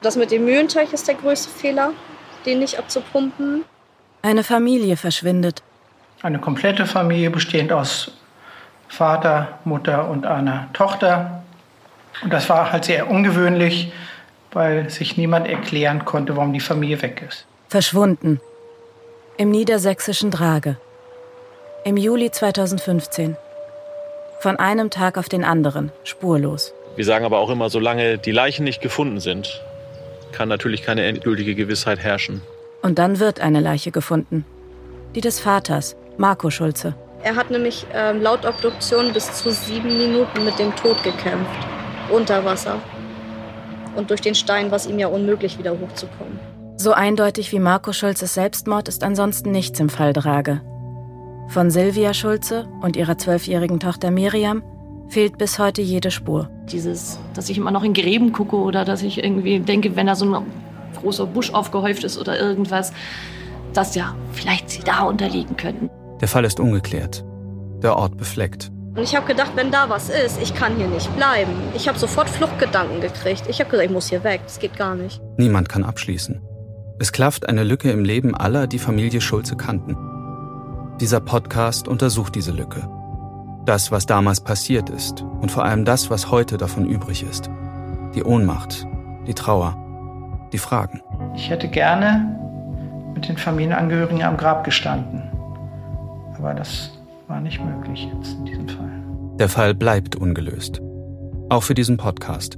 Das mit dem Mühlenteich ist der größte Fehler, den nicht abzupumpen. Eine Familie verschwindet. Eine komplette Familie bestehend aus Vater, Mutter und einer Tochter. Und das war halt sehr ungewöhnlich, weil sich niemand erklären konnte, warum die Familie weg ist. Verschwunden. Im niedersächsischen Drage. Im Juli 2015. Von einem Tag auf den anderen, spurlos. Wir sagen aber auch immer, solange die Leichen nicht gefunden sind, kann natürlich keine endgültige Gewissheit herrschen. Und dann wird eine Leiche gefunden. Die des Vaters, Marco Schulze. Er hat nämlich ähm, laut Obduktion bis zu sieben Minuten mit dem Tod gekämpft. Unter Wasser. Und durch den Stein war es ihm ja unmöglich, wieder hochzukommen. So eindeutig wie Marco Schulzes Selbstmord ist ansonsten nichts im Fall Drage. Von Silvia Schulze und ihrer zwölfjährigen Tochter Miriam fehlt bis heute jede Spur. Dieses, dass ich immer noch in Gräben gucke oder dass ich irgendwie denke, wenn da so ein großer Busch aufgehäuft ist oder irgendwas, dass ja vielleicht sie da unterliegen könnten. Der Fall ist ungeklärt. Der Ort befleckt. Und ich habe gedacht, wenn da was ist, ich kann hier nicht bleiben. Ich habe sofort Fluchtgedanken gekriegt. Ich habe gesagt, ich muss hier weg. Das geht gar nicht. Niemand kann abschließen. Es klafft eine Lücke im Leben aller, die Familie Schulze kannten. Dieser Podcast untersucht diese Lücke. Das, was damals passiert ist und vor allem das, was heute davon übrig ist. Die Ohnmacht, die Trauer, die Fragen. Ich hätte gerne mit den Familienangehörigen am Grab gestanden. Aber das war nicht möglich jetzt in diesem Fall. Der Fall bleibt ungelöst. Auch für diesen Podcast.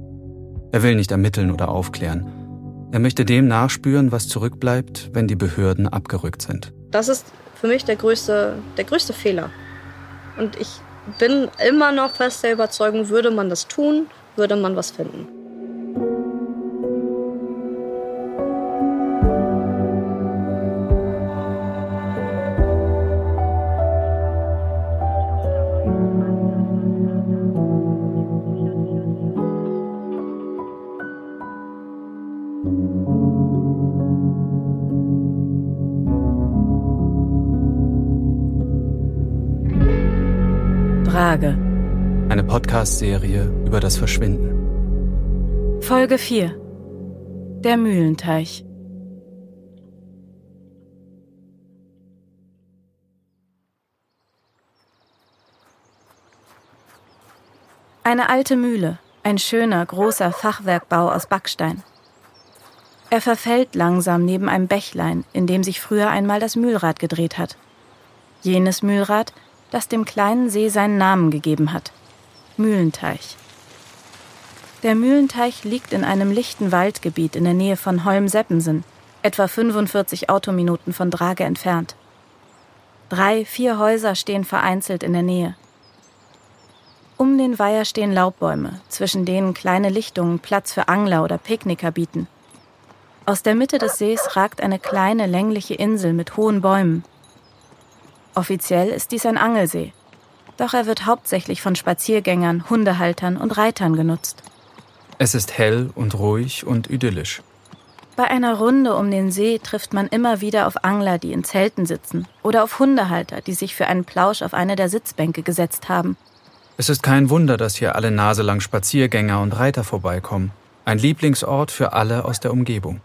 Er will nicht ermitteln oder aufklären. Er möchte dem nachspüren, was zurückbleibt, wenn die Behörden abgerückt sind. Das ist für mich der größte, der größte Fehler. Und ich bin immer noch fest der Überzeugung, würde man das tun, würde man was finden. Eine Podcast-Serie über das Verschwinden. Folge 4. Der Mühlenteich. Eine alte Mühle, ein schöner, großer Fachwerkbau aus Backstein. Er verfällt langsam neben einem Bächlein, in dem sich früher einmal das Mühlrad gedreht hat. Jenes Mühlrad, das dem kleinen See seinen Namen gegeben hat. Mühlenteich. Der Mühlenteich liegt in einem lichten Waldgebiet in der Nähe von Holm-Seppensen, etwa 45 Autominuten von Drage entfernt. Drei, vier Häuser stehen vereinzelt in der Nähe. Um den Weiher stehen Laubbäume, zwischen denen kleine Lichtungen Platz für Angler oder Picknicker bieten. Aus der Mitte des Sees ragt eine kleine längliche Insel mit hohen Bäumen. Offiziell ist dies ein Angelsee, doch er wird hauptsächlich von Spaziergängern, Hundehaltern und Reitern genutzt. Es ist hell und ruhig und idyllisch. Bei einer Runde um den See trifft man immer wieder auf Angler, die in Zelten sitzen, oder auf Hundehalter, die sich für einen Plausch auf eine der Sitzbänke gesetzt haben. Es ist kein Wunder, dass hier alle Nase lang Spaziergänger und Reiter vorbeikommen. Ein Lieblingsort für alle aus der Umgebung.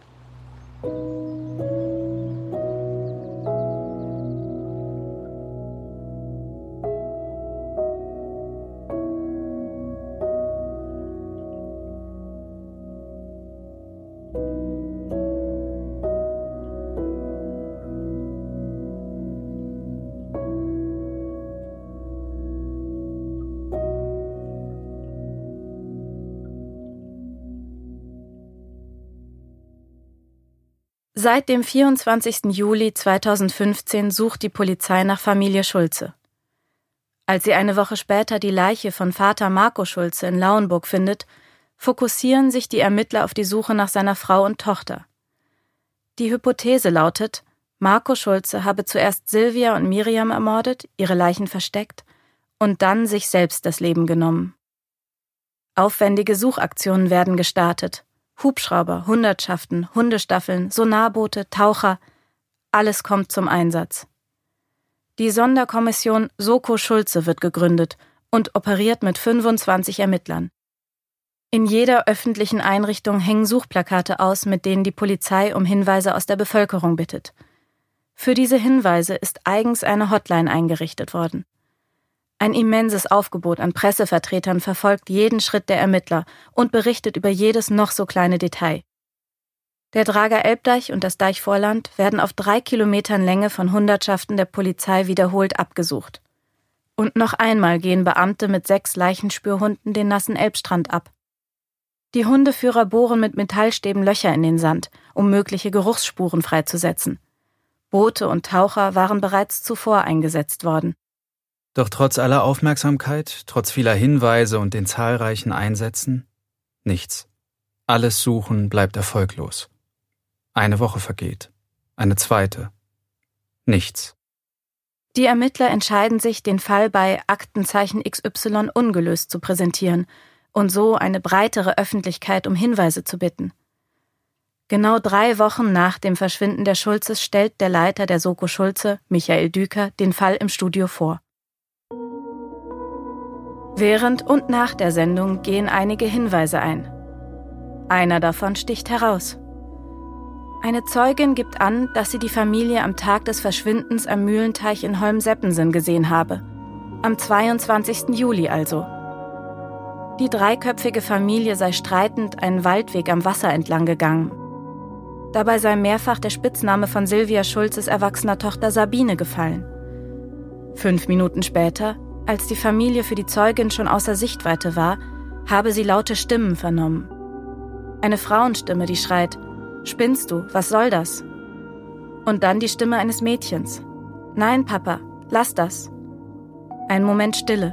Seit dem 24. Juli 2015 sucht die Polizei nach Familie Schulze. Als sie eine Woche später die Leiche von Vater Marco Schulze in Lauenburg findet, fokussieren sich die Ermittler auf die Suche nach seiner Frau und Tochter. Die Hypothese lautet, Marco Schulze habe zuerst Silvia und Miriam ermordet, ihre Leichen versteckt und dann sich selbst das Leben genommen. Aufwendige Suchaktionen werden gestartet. Hubschrauber, Hundertschaften, Hundestaffeln, Sonarboote, Taucher, alles kommt zum Einsatz. Die Sonderkommission Soko Schulze wird gegründet und operiert mit 25 Ermittlern. In jeder öffentlichen Einrichtung hängen Suchplakate aus, mit denen die Polizei um Hinweise aus der Bevölkerung bittet. Für diese Hinweise ist eigens eine Hotline eingerichtet worden. Ein immenses Aufgebot an Pressevertretern verfolgt jeden Schritt der Ermittler und berichtet über jedes noch so kleine Detail. Der Drager Elbdeich und das Deichvorland werden auf drei Kilometern Länge von Hundertschaften der Polizei wiederholt abgesucht. Und noch einmal gehen Beamte mit sechs Leichenspürhunden den nassen Elbstrand ab. Die Hundeführer bohren mit Metallstäben Löcher in den Sand, um mögliche Geruchsspuren freizusetzen. Boote und Taucher waren bereits zuvor eingesetzt worden. Doch trotz aller Aufmerksamkeit, trotz vieler Hinweise und den zahlreichen Einsätzen, nichts. Alles Suchen bleibt erfolglos. Eine Woche vergeht. Eine zweite. Nichts. Die Ermittler entscheiden sich, den Fall bei Aktenzeichen XY ungelöst zu präsentieren und so eine breitere Öffentlichkeit um Hinweise zu bitten. Genau drei Wochen nach dem Verschwinden der Schulzes stellt der Leiter der Soko Schulze, Michael Düker, den Fall im Studio vor. Während und nach der Sendung gehen einige Hinweise ein. Einer davon sticht heraus. Eine Zeugin gibt an, dass sie die Familie am Tag des Verschwindens am Mühlenteich in Holmseppensen gesehen habe. Am 22. Juli also. Die dreiköpfige Familie sei streitend einen Waldweg am Wasser entlang gegangen. Dabei sei mehrfach der Spitzname von Silvia Schulzes erwachsener Tochter Sabine gefallen. Fünf Minuten später, als die Familie für die Zeugin schon außer Sichtweite war, habe sie laute Stimmen vernommen. Eine Frauenstimme, die schreit, Spinnst du? Was soll das? Und dann die Stimme eines Mädchens. Nein, Papa, lass das. Ein Moment Stille.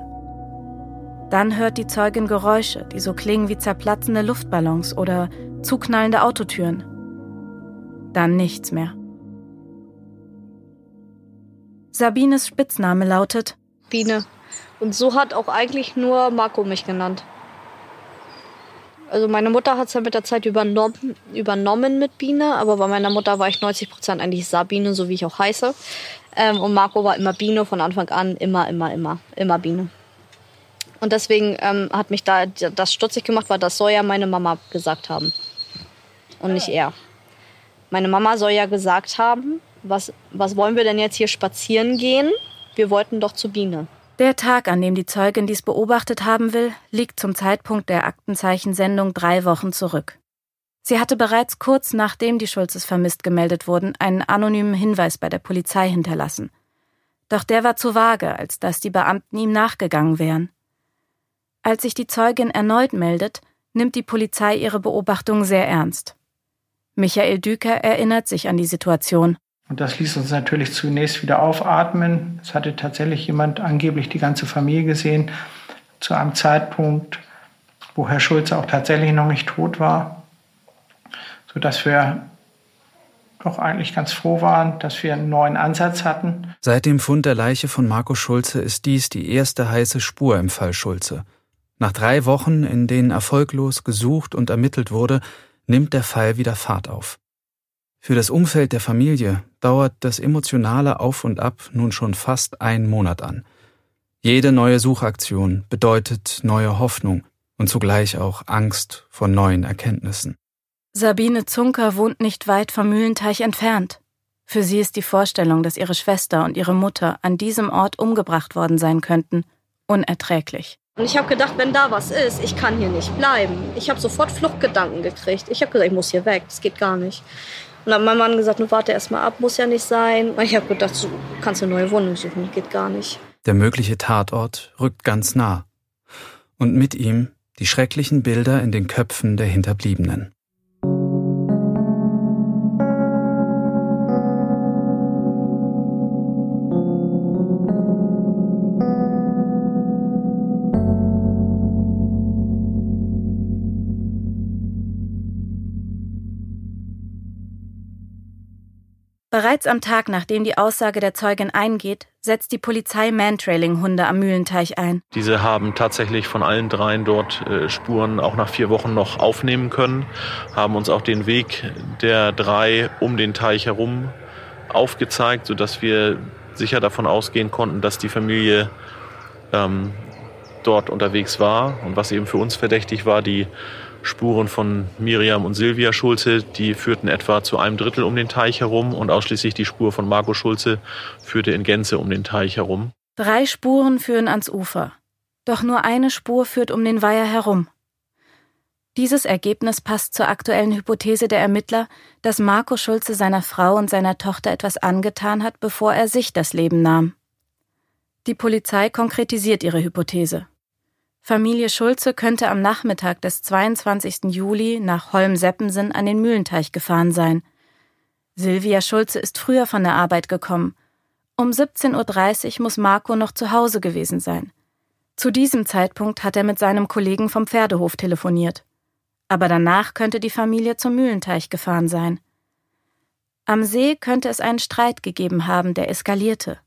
Dann hört die Zeugin Geräusche, die so klingen wie zerplatzende Luftballons oder zuknallende Autotüren. Dann nichts mehr. Sabines Spitzname lautet Biene. Und so hat auch eigentlich nur Marco mich genannt. Also meine Mutter hat es ja mit der Zeit übernommen, übernommen mit Biene, aber bei meiner Mutter war ich 90 Prozent eigentlich Sabine, so wie ich auch heiße. Ähm, und Marco war immer Biene von Anfang an, immer, immer, immer, immer Biene. Und deswegen ähm, hat mich da das stutzig gemacht, weil das soll ja meine Mama gesagt haben. Und nicht er. Meine Mama soll ja gesagt haben, was, was wollen wir denn jetzt hier spazieren gehen? Wir wollten doch zu Biene. Der Tag, an dem die Zeugin dies beobachtet haben will, liegt zum Zeitpunkt der Aktenzeichensendung drei Wochen zurück. Sie hatte bereits kurz nachdem die Schulzes vermisst gemeldet wurden, einen anonymen Hinweis bei der Polizei hinterlassen. Doch der war zu vage, als dass die Beamten ihm nachgegangen wären. Als sich die Zeugin erneut meldet, nimmt die Polizei ihre Beobachtung sehr ernst. Michael Düker erinnert sich an die Situation. Und das ließ uns natürlich zunächst wieder aufatmen. Es hatte tatsächlich jemand angeblich die ganze Familie gesehen, zu einem Zeitpunkt, wo Herr Schulze auch tatsächlich noch nicht tot war, sodass wir doch eigentlich ganz froh waren, dass wir einen neuen Ansatz hatten. Seit dem Fund der Leiche von Marco Schulze ist dies die erste heiße Spur im Fall Schulze. Nach drei Wochen, in denen erfolglos gesucht und ermittelt wurde, nimmt der Fall wieder Fahrt auf. Für das Umfeld der Familie dauert das emotionale Auf und Ab nun schon fast einen Monat an. Jede neue Suchaktion bedeutet neue Hoffnung und zugleich auch Angst vor neuen Erkenntnissen. Sabine Zunker wohnt nicht weit vom Mühlenteich entfernt. Für sie ist die Vorstellung, dass ihre Schwester und ihre Mutter an diesem Ort umgebracht worden sein könnten, unerträglich. Und ich habe gedacht, wenn da was ist, ich kann hier nicht bleiben. Ich habe sofort Fluchtgedanken gekriegt. Ich habe gesagt, ich muss hier weg, das geht gar nicht. Und dann hat mein Mann gesagt, warte erst mal ab, muss ja nicht sein. Und ich habe gedacht, du kannst eine neue Wohnung suchen, geht gar nicht. Der mögliche Tatort rückt ganz nah. Und mit ihm die schrecklichen Bilder in den Köpfen der Hinterbliebenen. Bereits am Tag, nachdem die Aussage der Zeugin eingeht, setzt die Polizei Mantrailing-Hunde am Mühlenteich ein. Diese haben tatsächlich von allen dreien dort äh, Spuren auch nach vier Wochen noch aufnehmen können, haben uns auch den Weg der drei um den Teich herum aufgezeigt, sodass wir sicher davon ausgehen konnten, dass die Familie ähm, dort unterwegs war. Und was eben für uns verdächtig war, die Spuren von Miriam und Silvia Schulze, die führten etwa zu einem Drittel um den Teich herum und ausschließlich die Spur von Marco Schulze führte in Gänze um den Teich herum. Drei Spuren führen ans Ufer. Doch nur eine Spur führt um den Weiher herum. Dieses Ergebnis passt zur aktuellen Hypothese der Ermittler, dass Marco Schulze seiner Frau und seiner Tochter etwas angetan hat, bevor er sich das Leben nahm. Die Polizei konkretisiert ihre Hypothese. Familie Schulze könnte am Nachmittag des 22. Juli nach Holm-Seppensen an den Mühlenteich gefahren sein. Silvia Schulze ist früher von der Arbeit gekommen. Um 17.30 Uhr muss Marco noch zu Hause gewesen sein. Zu diesem Zeitpunkt hat er mit seinem Kollegen vom Pferdehof telefoniert. Aber danach könnte die Familie zum Mühlenteich gefahren sein. Am See könnte es einen Streit gegeben haben, der eskalierte.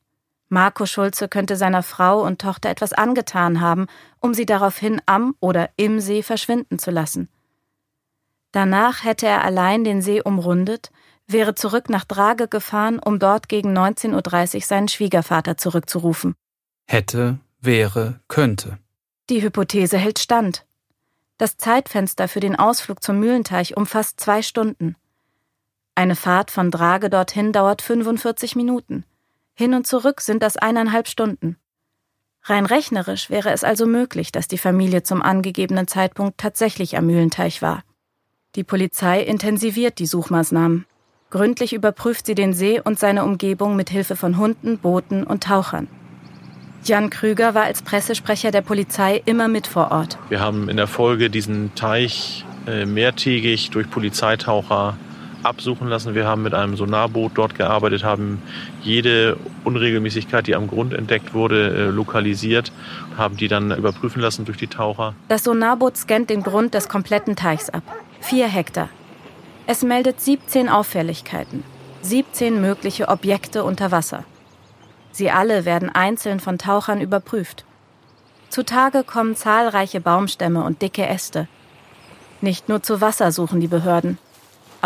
Marco Schulze könnte seiner Frau und Tochter etwas angetan haben, um sie daraufhin am oder im See verschwinden zu lassen. Danach hätte er allein den See umrundet, wäre zurück nach Drage gefahren, um dort gegen 19.30 Uhr seinen Schwiegervater zurückzurufen. Hätte, wäre, könnte. Die Hypothese hält stand. Das Zeitfenster für den Ausflug zum Mühlenteich umfasst zwei Stunden. Eine Fahrt von Drage dorthin dauert 45 Minuten. Hin und zurück sind das eineinhalb Stunden. Rein rechnerisch wäre es also möglich, dass die Familie zum angegebenen Zeitpunkt tatsächlich am Mühlenteich war. Die Polizei intensiviert die Suchmaßnahmen. Gründlich überprüft sie den See und seine Umgebung mit Hilfe von Hunden, Booten und Tauchern. Jan Krüger war als Pressesprecher der Polizei immer mit vor Ort. Wir haben in der Folge diesen Teich äh, mehrtägig durch Polizeitaucher absuchen lassen. Wir haben mit einem Sonarboot dort gearbeitet, haben jede Unregelmäßigkeit, die am Grund entdeckt wurde, äh, lokalisiert, haben die dann überprüfen lassen durch die Taucher. Das Sonarboot scannt den Grund des kompletten Teichs ab. Vier Hektar. Es meldet 17 Auffälligkeiten, 17 mögliche Objekte unter Wasser. Sie alle werden einzeln von Tauchern überprüft. Zutage kommen zahlreiche Baumstämme und dicke Äste. Nicht nur zu Wasser suchen die Behörden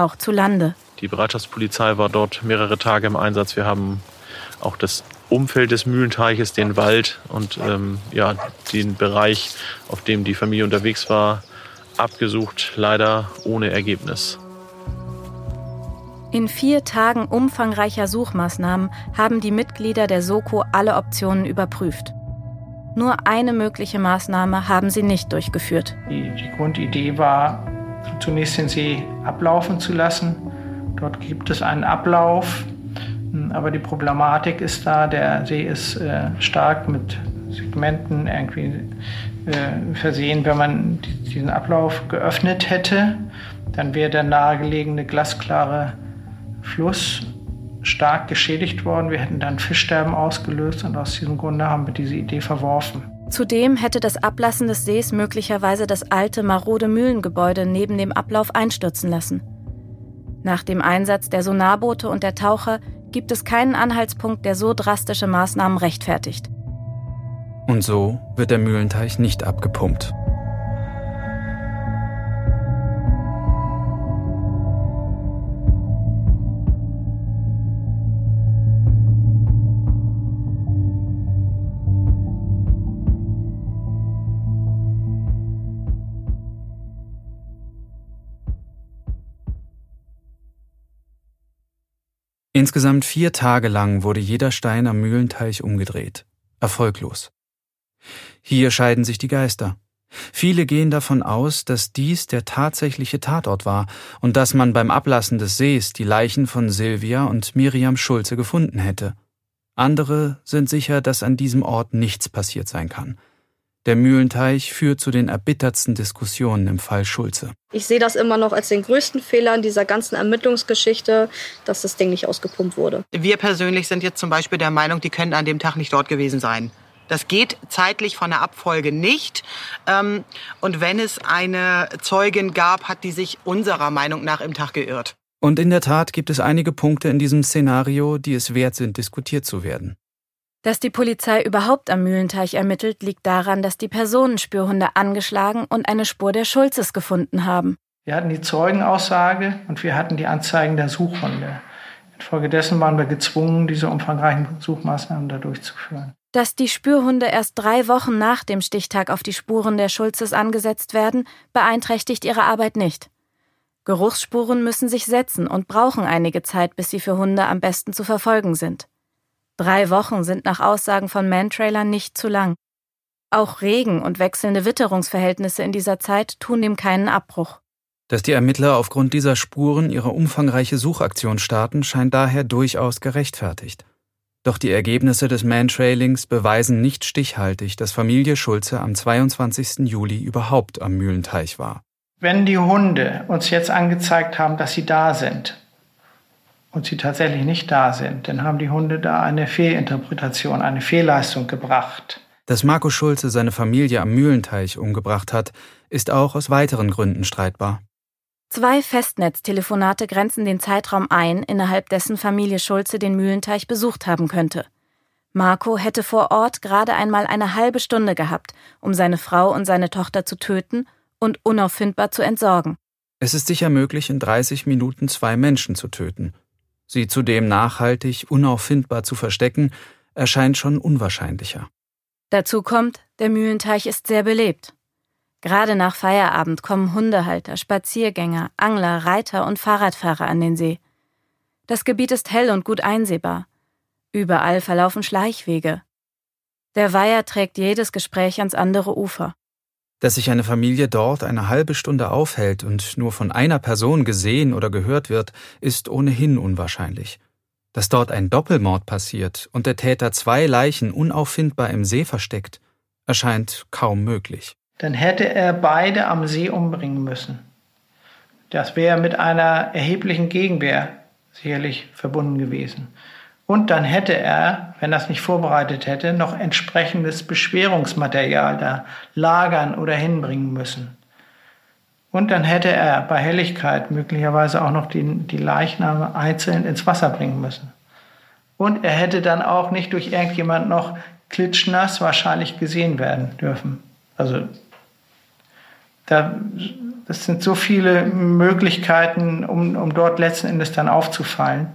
auch zu Lande. Die Bereitschaftspolizei war dort mehrere Tage im Einsatz. Wir haben auch das Umfeld des Mühlenteiches, den Wald und ähm, ja, den Bereich, auf dem die Familie unterwegs war, abgesucht, leider ohne Ergebnis. In vier Tagen umfangreicher Suchmaßnahmen haben die Mitglieder der Soko alle Optionen überprüft. Nur eine mögliche Maßnahme haben sie nicht durchgeführt. Die, die Grundidee war, zunächst den See ablaufen zu lassen. Dort gibt es einen Ablauf, aber die Problematik ist da, der See ist äh, stark mit Segmenten irgendwie äh, versehen. Wenn man diesen Ablauf geöffnet hätte, dann wäre der nahegelegene glasklare Fluss stark geschädigt worden. Wir hätten dann Fischsterben ausgelöst und aus diesem Grunde haben wir diese Idee verworfen. Zudem hätte das Ablassen des Sees möglicherweise das alte marode Mühlengebäude neben dem Ablauf einstürzen lassen. Nach dem Einsatz der Sonarboote und der Taucher gibt es keinen Anhaltspunkt, der so drastische Maßnahmen rechtfertigt. Und so wird der Mühlenteich nicht abgepumpt. Insgesamt vier Tage lang wurde jeder Stein am Mühlenteich umgedreht. Erfolglos. Hier scheiden sich die Geister. Viele gehen davon aus, dass dies der tatsächliche Tatort war und dass man beim Ablassen des Sees die Leichen von Silvia und Miriam Schulze gefunden hätte. Andere sind sicher, dass an diesem Ort nichts passiert sein kann. Der Mühlenteich führt zu den erbittertsten Diskussionen im Fall Schulze. Ich sehe das immer noch als den größten Fehler in dieser ganzen Ermittlungsgeschichte, dass das Ding nicht ausgepumpt wurde. Wir persönlich sind jetzt zum Beispiel der Meinung, die können an dem Tag nicht dort gewesen sein. Das geht zeitlich von der Abfolge nicht. Ähm, und wenn es eine Zeugin gab, hat die sich unserer Meinung nach im Tag geirrt. Und in der Tat gibt es einige Punkte in diesem Szenario, die es wert sind, diskutiert zu werden. Dass die Polizei überhaupt am Mühlenteich ermittelt, liegt daran, dass die Personenspürhunde angeschlagen und eine Spur der Schulzes gefunden haben. Wir hatten die Zeugenaussage und wir hatten die Anzeigen der Suchhunde. Infolgedessen waren wir gezwungen, diese umfangreichen Suchmaßnahmen da durchzuführen. Dass die Spürhunde erst drei Wochen nach dem Stichtag auf die Spuren der Schulzes angesetzt werden, beeinträchtigt ihre Arbeit nicht. Geruchsspuren müssen sich setzen und brauchen einige Zeit, bis sie für Hunde am besten zu verfolgen sind. Drei Wochen sind nach Aussagen von Mantrailern nicht zu lang. Auch Regen und wechselnde Witterungsverhältnisse in dieser Zeit tun dem keinen Abbruch. Dass die Ermittler aufgrund dieser Spuren ihre umfangreiche Suchaktion starten, scheint daher durchaus gerechtfertigt. Doch die Ergebnisse des Mantrailings beweisen nicht stichhaltig, dass Familie Schulze am 22. Juli überhaupt am Mühlenteich war. Wenn die Hunde uns jetzt angezeigt haben, dass sie da sind, und sie tatsächlich nicht da sind, dann haben die Hunde da eine Fehlinterpretation, eine Fehlleistung gebracht. Dass Marco Schulze seine Familie am Mühlenteich umgebracht hat, ist auch aus weiteren Gründen streitbar. Zwei Festnetztelefonate grenzen den Zeitraum ein, innerhalb dessen Familie Schulze den Mühlenteich besucht haben könnte. Marco hätte vor Ort gerade einmal eine halbe Stunde gehabt, um seine Frau und seine Tochter zu töten und unauffindbar zu entsorgen. Es ist sicher möglich, in 30 Minuten zwei Menschen zu töten. Sie zudem nachhaltig, unauffindbar zu verstecken, erscheint schon unwahrscheinlicher. Dazu kommt, der Mühlenteich ist sehr belebt. Gerade nach Feierabend kommen Hundehalter, Spaziergänger, Angler, Reiter und Fahrradfahrer an den See. Das Gebiet ist hell und gut einsehbar. Überall verlaufen Schleichwege. Der Weiher trägt jedes Gespräch ans andere Ufer. Dass sich eine Familie dort eine halbe Stunde aufhält und nur von einer Person gesehen oder gehört wird, ist ohnehin unwahrscheinlich. Dass dort ein Doppelmord passiert und der Täter zwei Leichen unauffindbar im See versteckt, erscheint kaum möglich. Dann hätte er beide am See umbringen müssen. Das wäre mit einer erheblichen Gegenwehr sicherlich verbunden gewesen. Und dann hätte er, wenn er es nicht vorbereitet hätte, noch entsprechendes Beschwerungsmaterial da lagern oder hinbringen müssen. Und dann hätte er bei Helligkeit möglicherweise auch noch die, die Leichname einzeln ins Wasser bringen müssen. Und er hätte dann auch nicht durch irgendjemand noch klitschnass wahrscheinlich gesehen werden dürfen. Also da, das sind so viele Möglichkeiten, um, um dort letzten Endes dann aufzufallen.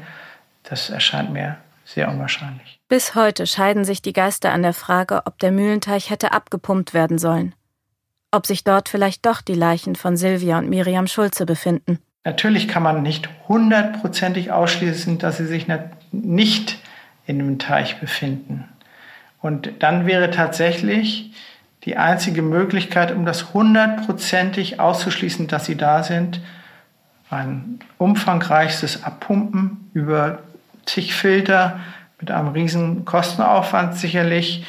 Das erscheint mir sehr unwahrscheinlich. Bis heute scheiden sich die Geister an der Frage, ob der Mühlenteich hätte abgepumpt werden sollen. Ob sich dort vielleicht doch die Leichen von Silvia und Miriam Schulze befinden. Natürlich kann man nicht hundertprozentig ausschließen, dass sie sich nicht in dem Teich befinden. Und dann wäre tatsächlich die einzige Möglichkeit, um das hundertprozentig auszuschließen, dass sie da sind, ein umfangreichstes Abpumpen über zig Filter mit einem riesen Kostenaufwand sicherlich.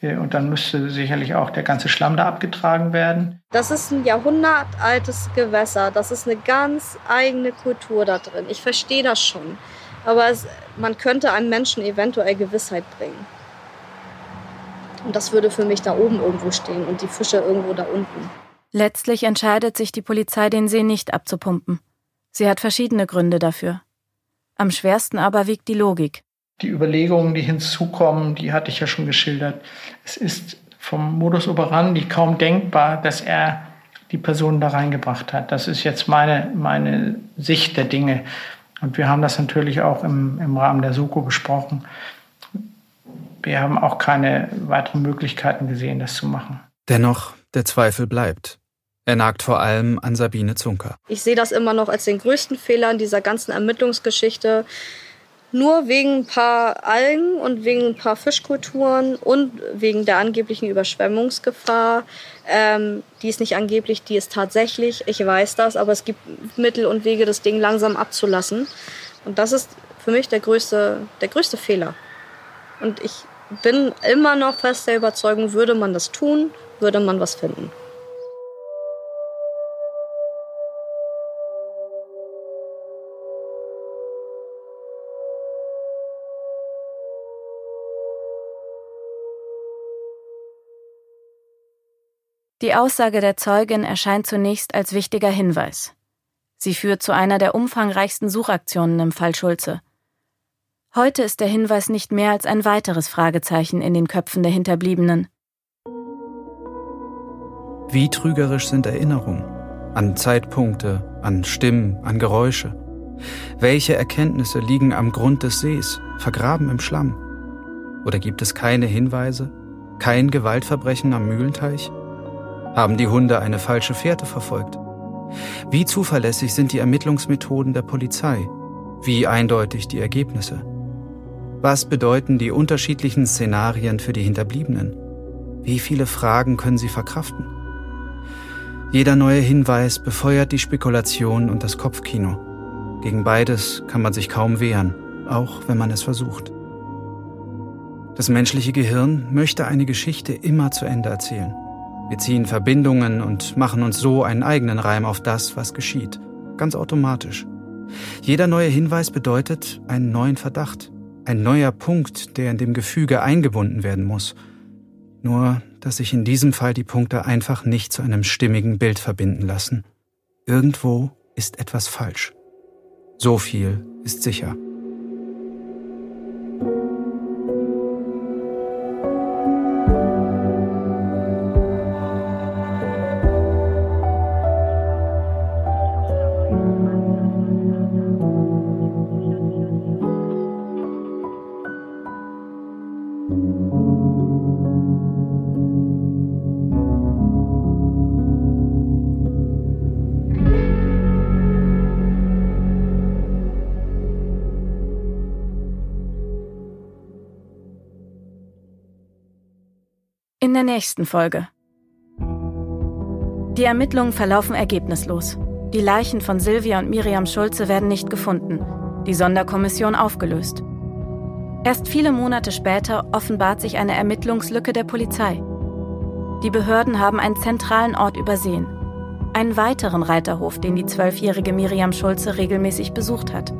Äh, und dann müsste sicherlich auch der ganze Schlamm da abgetragen werden. Das ist ein jahrhundertaltes Gewässer. Das ist eine ganz eigene Kultur da drin. Ich verstehe das schon. Aber es, man könnte einem Menschen eventuell Gewissheit bringen. Und das würde für mich da oben irgendwo stehen und die Fische irgendwo da unten. Letztlich entscheidet sich die Polizei, den See nicht abzupumpen. Sie hat verschiedene Gründe dafür. Am schwersten aber wiegt die Logik. Die Überlegungen, die hinzukommen, die hatte ich ja schon geschildert. Es ist vom Modus operandi kaum denkbar, dass er die Person da reingebracht hat. Das ist jetzt meine, meine Sicht der Dinge. Und wir haben das natürlich auch im, im Rahmen der SOKO besprochen. Wir haben auch keine weiteren Möglichkeiten gesehen, das zu machen. Dennoch, der Zweifel bleibt. Er nagt vor allem an Sabine Zunker. Ich sehe das immer noch als den größten Fehler in dieser ganzen Ermittlungsgeschichte. Nur wegen ein paar Algen und wegen ein paar Fischkulturen und wegen der angeblichen Überschwemmungsgefahr. Ähm, die ist nicht angeblich, die ist tatsächlich. Ich weiß das, aber es gibt Mittel und Wege, das Ding langsam abzulassen. Und das ist für mich der größte, der größte Fehler. Und ich bin immer noch fest der Überzeugung, würde man das tun, würde man was finden. Die Aussage der Zeugin erscheint zunächst als wichtiger Hinweis. Sie führt zu einer der umfangreichsten Suchaktionen im Fall Schulze. Heute ist der Hinweis nicht mehr als ein weiteres Fragezeichen in den Köpfen der Hinterbliebenen. Wie trügerisch sind Erinnerungen? An Zeitpunkte, an Stimmen, an Geräusche. Welche Erkenntnisse liegen am Grund des Sees, vergraben im Schlamm? Oder gibt es keine Hinweise? Kein Gewaltverbrechen am Mühlenteich? Haben die Hunde eine falsche Fährte verfolgt? Wie zuverlässig sind die Ermittlungsmethoden der Polizei? Wie eindeutig die Ergebnisse? Was bedeuten die unterschiedlichen Szenarien für die Hinterbliebenen? Wie viele Fragen können sie verkraften? Jeder neue Hinweis befeuert die Spekulation und das Kopfkino. Gegen beides kann man sich kaum wehren, auch wenn man es versucht. Das menschliche Gehirn möchte eine Geschichte immer zu Ende erzählen. Wir ziehen Verbindungen und machen uns so einen eigenen Reim auf das, was geschieht. Ganz automatisch. Jeder neue Hinweis bedeutet einen neuen Verdacht. Ein neuer Punkt, der in dem Gefüge eingebunden werden muss. Nur dass sich in diesem Fall die Punkte einfach nicht zu einem stimmigen Bild verbinden lassen. Irgendwo ist etwas falsch. So viel ist sicher. In der nächsten Folge. Die Ermittlungen verlaufen ergebnislos. Die Leichen von Silvia und Miriam Schulze werden nicht gefunden. Die Sonderkommission aufgelöst. Erst viele Monate später offenbart sich eine Ermittlungslücke der Polizei. Die Behörden haben einen zentralen Ort übersehen. Einen weiteren Reiterhof, den die zwölfjährige Miriam Schulze regelmäßig besucht hat.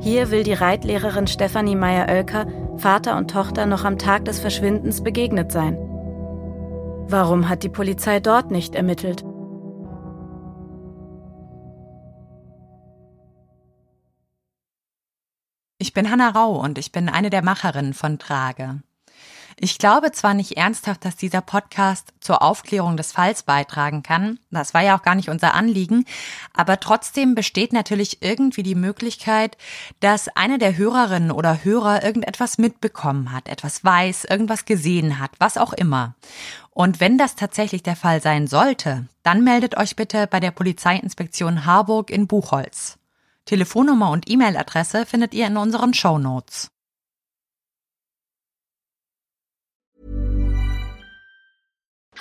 Hier will die Reitlehrerin Stefanie Meyer-Oelker Vater und Tochter noch am Tag des Verschwindens begegnet sein. Warum hat die Polizei dort nicht ermittelt? Ich bin Hanna Rau und ich bin eine der Macherinnen von Trage. Ich glaube zwar nicht ernsthaft, dass dieser Podcast zur Aufklärung des Falls beitragen kann, das war ja auch gar nicht unser Anliegen, aber trotzdem besteht natürlich irgendwie die Möglichkeit, dass eine der Hörerinnen oder Hörer irgendetwas mitbekommen hat, etwas weiß, irgendwas gesehen hat, was auch immer. Und wenn das tatsächlich der Fall sein sollte, dann meldet euch bitte bei der Polizeiinspektion Harburg in Buchholz. Telefonnummer und E-Mail-Adresse findet ihr in unseren Show Notes.